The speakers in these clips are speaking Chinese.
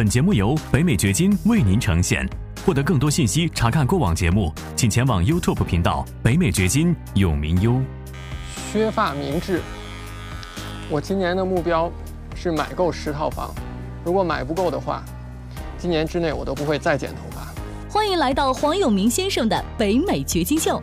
本节目由北美掘金为您呈现。获得更多信息，查看过往节目，请前往 YouTube 频道“北美掘金”永明优。削发明志，我今年的目标是买够十套房。如果买不够的话，今年之内我都不会再剪头发。欢迎来到黄永明先生的北美掘金秀。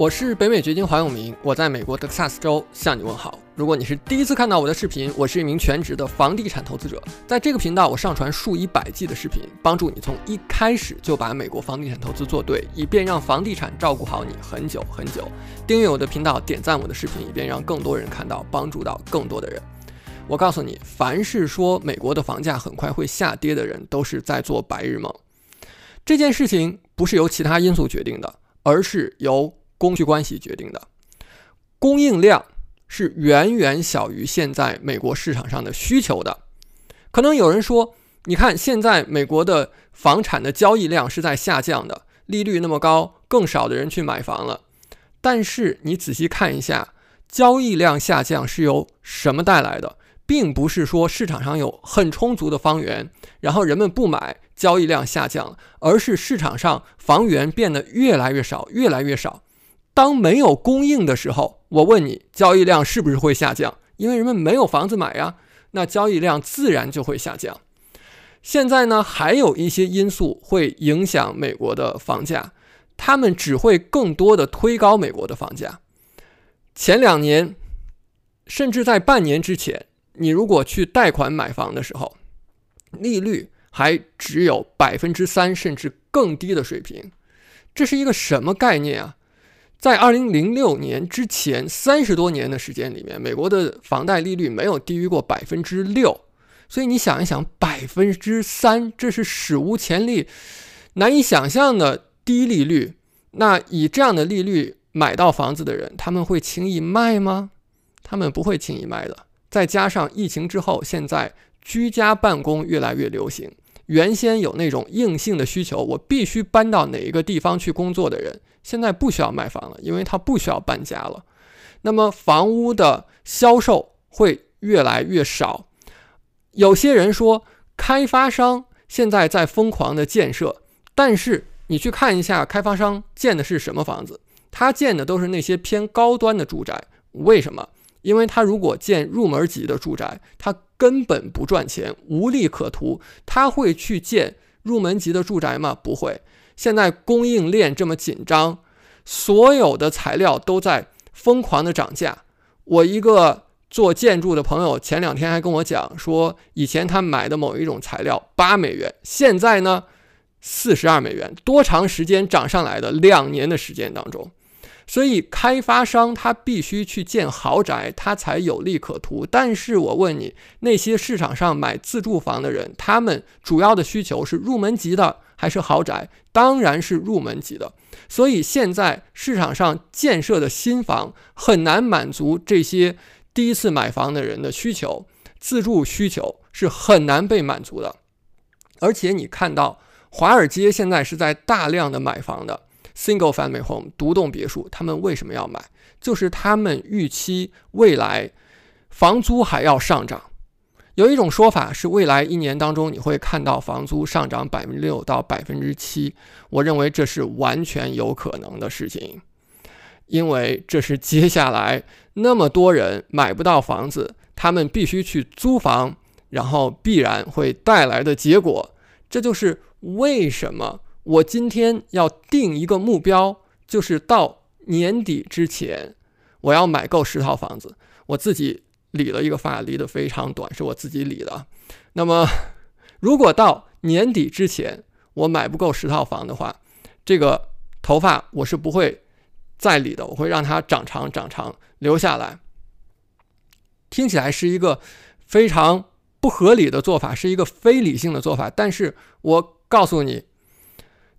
我是北美掘金黄永明，我在美国德克萨斯州向你问好。如果你是第一次看到我的视频，我是一名全职的房地产投资者，在这个频道我上传数以百计的视频，帮助你从一开始就把美国房地产投资做对，以便让房地产照顾好你很久很久。订阅我的频道，点赞我的视频，以便让更多人看到，帮助到更多的人。我告诉你，凡是说美国的房价很快会下跌的人，都是在做白日梦。这件事情不是由其他因素决定的，而是由供需关系决定的，供应量是远远小于现在美国市场上的需求的。可能有人说，你看现在美国的房产的交易量是在下降的，利率那么高，更少的人去买房了。但是你仔细看一下，交易量下降是由什么带来的？并不是说市场上有很充足的房源，然后人们不买，交易量下降，而是市场上房源变得越来越少，越来越少。当没有供应的时候，我问你，交易量是不是会下降？因为人们没有房子买呀，那交易量自然就会下降。现在呢，还有一些因素会影响美国的房价，他们只会更多的推高美国的房价。前两年，甚至在半年之前，你如果去贷款买房的时候，利率还只有百分之三甚至更低的水平，这是一个什么概念啊？在二零零六年之前三十多年的时间里面，美国的房贷利率没有低于过百分之六，所以你想一想，百分之三，这是史无前例、难以想象的低利率。那以这样的利率买到房子的人，他们会轻易卖吗？他们不会轻易卖的。再加上疫情之后，现在居家办公越来越流行。原先有那种硬性的需求，我必须搬到哪一个地方去工作的人，现在不需要卖房了，因为他不需要搬家了。那么房屋的销售会越来越少。有些人说，开发商现在在疯狂的建设，但是你去看一下，开发商建的是什么房子？他建的都是那些偏高端的住宅。为什么？因为他如果建入门级的住宅，他根本不赚钱，无利可图。他会去建入门级的住宅吗？不会。现在供应链这么紧张，所有的材料都在疯狂的涨价。我一个做建筑的朋友前两天还跟我讲说，以前他买的某一种材料八美元，现在呢四十二美元。多长时间涨上来的？两年的时间当中。所以，开发商他必须去建豪宅，他才有利可图。但是我问你，那些市场上买自住房的人，他们主要的需求是入门级的还是豪宅？当然是入门级的。所以现在市场上建设的新房很难满足这些第一次买房的人的需求，自住需求是很难被满足的。而且你看到华尔街现在是在大量的买房的。Single family home 独栋别墅，他们为什么要买？就是他们预期未来房租还要上涨。有一种说法是，未来一年当中你会看到房租上涨百分之六到百分之七。我认为这是完全有可能的事情，因为这是接下来那么多人买不到房子，他们必须去租房，然后必然会带来的结果。这就是为什么。我今天要定一个目标，就是到年底之前，我要买够十套房子。我自己理了一个发，理得非常短，是我自己理的。那么，如果到年底之前我买不够十套房的话，这个头发我是不会再理的，我会让它长长长长留下来。听起来是一个非常不合理的做法，是一个非理性的做法。但是我告诉你，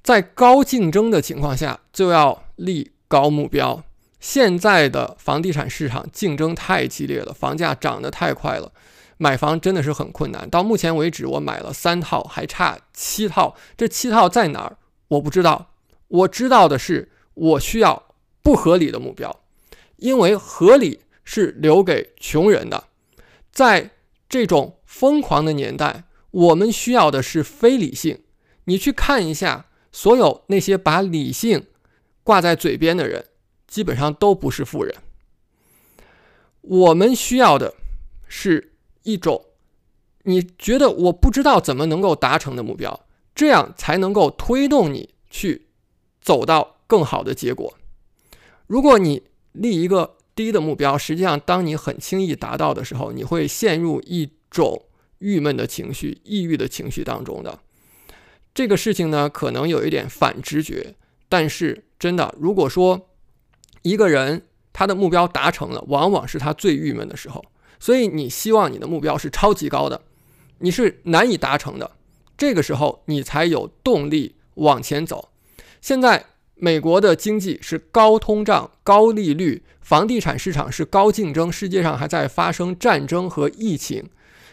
在高竞争的情况下，就要立高目标。现在的房地产市场竞争太激烈了，房价涨得太快了，买房真的是很困难。到目前为止，我买了三套，还差七套。这七套在哪儿？我不知道。我知道的是，我需要不合理的目标，因为合理是留给穷人的。在这种疯狂的年代，我们需要的是非理性。你去看一下，所有那些把理性挂在嘴边的人。基本上都不是富人。我们需要的是一种你觉得我不知道怎么能够达成的目标，这样才能够推动你去走到更好的结果。如果你立一个低的目标，实际上当你很轻易达到的时候，你会陷入一种郁闷的情绪、抑郁的情绪当中的。这个事情呢，可能有一点反直觉，但是真的，如果说。一个人他的目标达成了，往往是他最郁闷的时候。所以你希望你的目标是超级高的，你是难以达成的，这个时候你才有动力往前走。现在美国的经济是高通胀、高利率，房地产市场是高竞争，世界上还在发生战争和疫情，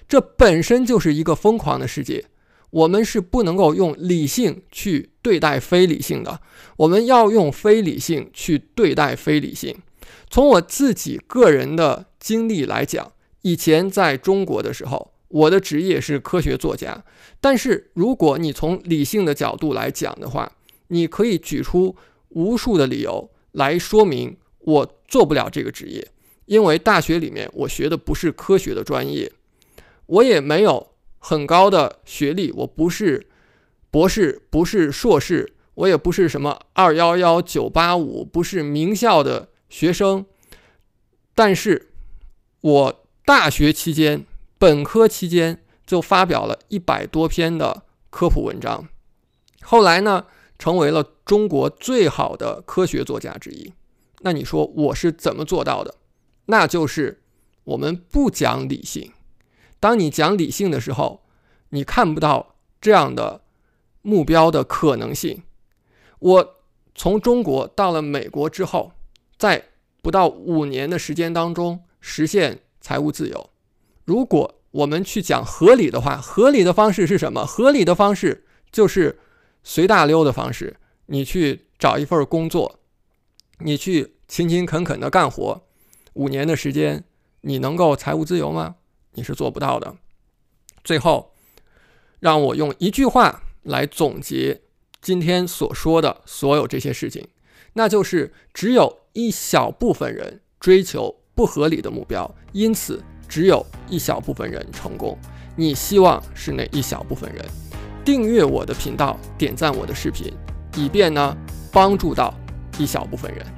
这本身就是一个疯狂的世界。我们是不能够用理性去对待非理性的，我们要用非理性去对待非理性。从我自己个人的经历来讲，以前在中国的时候，我的职业是科学作家。但是如果你从理性的角度来讲的话，你可以举出无数的理由来说明我做不了这个职业，因为大学里面我学的不是科学的专业，我也没有。很高的学历，我不是博士，不是硕士，我也不是什么二幺幺九八五，不是名校的学生。但是，我大学期间、本科期间就发表了一百多篇的科普文章，后来呢，成为了中国最好的科学作家之一。那你说我是怎么做到的？那就是我们不讲理性。当你讲理性的时候，你看不到这样的目标的可能性。我从中国到了美国之后，在不到五年的时间当中实现财务自由。如果我们去讲合理的话，合理的方式是什么？合理的方式就是随大溜的方式。你去找一份工作，你去勤勤恳恳的干活，五年的时间，你能够财务自由吗？你是做不到的。最后，让我用一句话来总结今天所说的所有这些事情，那就是只有一小部分人追求不合理的目标，因此只有一小部分人成功。你希望是那一小部分人？订阅我的频道，点赞我的视频，以便呢帮助到一小部分人。